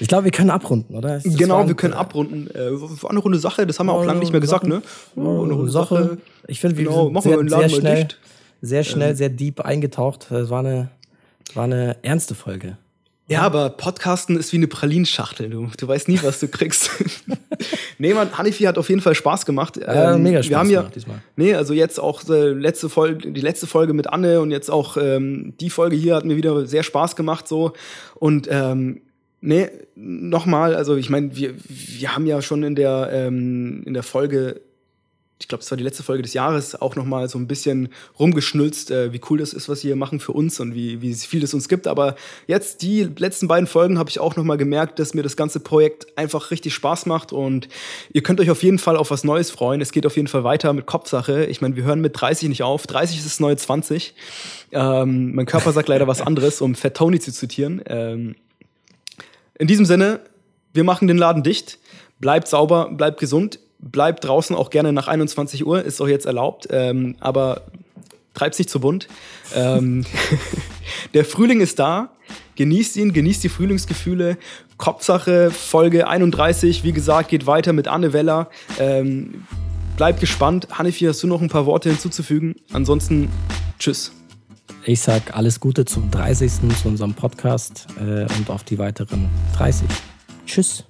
Ich glaube, wir können abrunden, oder? Das genau, wir können abrunden. Äh, war eine runde Sache, das haben wir auch lange nicht mehr gesagt, ne? Oh, eine runde Sache. Sache. Ich finde, wir genau, sind sehr, sehr schnell, sehr schnell, ähm. sehr deep eingetaucht. Es war eine, war eine ernste Folge. Ja, aber Podcasten ist wie eine Pralinschachtel. Du, du weißt nie, was du kriegst. nee, man, Hanifi hat auf jeden Fall Spaß gemacht. Ja, ähm, mega Spaß wir haben ja, diesmal. Nee, also jetzt auch äh, letzte Folge, die letzte Folge mit Anne und jetzt auch ähm, die Folge hier hat mir wieder sehr Spaß gemacht so. Und ähm, nee, nochmal, also ich meine, wir, wir haben ja schon in der, ähm, in der Folge ich glaube, es war die letzte Folge des Jahres, auch nochmal so ein bisschen rumgeschnülzt, äh, wie cool das ist, was sie hier machen für uns und wie, wie viel es uns gibt. Aber jetzt, die letzten beiden Folgen, habe ich auch nochmal gemerkt, dass mir das ganze Projekt einfach richtig Spaß macht und ihr könnt euch auf jeden Fall auf was Neues freuen. Es geht auf jeden Fall weiter mit Kopfsache. Ich meine, wir hören mit 30 nicht auf. 30 ist das neue 20. Ähm, mein Körper sagt leider was anderes, um Fat Tony zu zitieren. Ähm, in diesem Sinne, wir machen den Laden dicht. Bleibt sauber, bleibt gesund bleibt draußen auch gerne nach 21 Uhr, ist auch jetzt erlaubt, ähm, aber treib's nicht zu bunt. Ähm, der Frühling ist da, genießt ihn, genießt die Frühlingsgefühle. Kopfsache, Folge 31, wie gesagt, geht weiter mit Anne Weller. Ähm, bleibt gespannt. Hannefi, hast du noch ein paar Worte hinzuzufügen? Ansonsten, tschüss. Ich sag alles Gute zum 30. zu unserem Podcast äh, und auf die weiteren 30. Tschüss.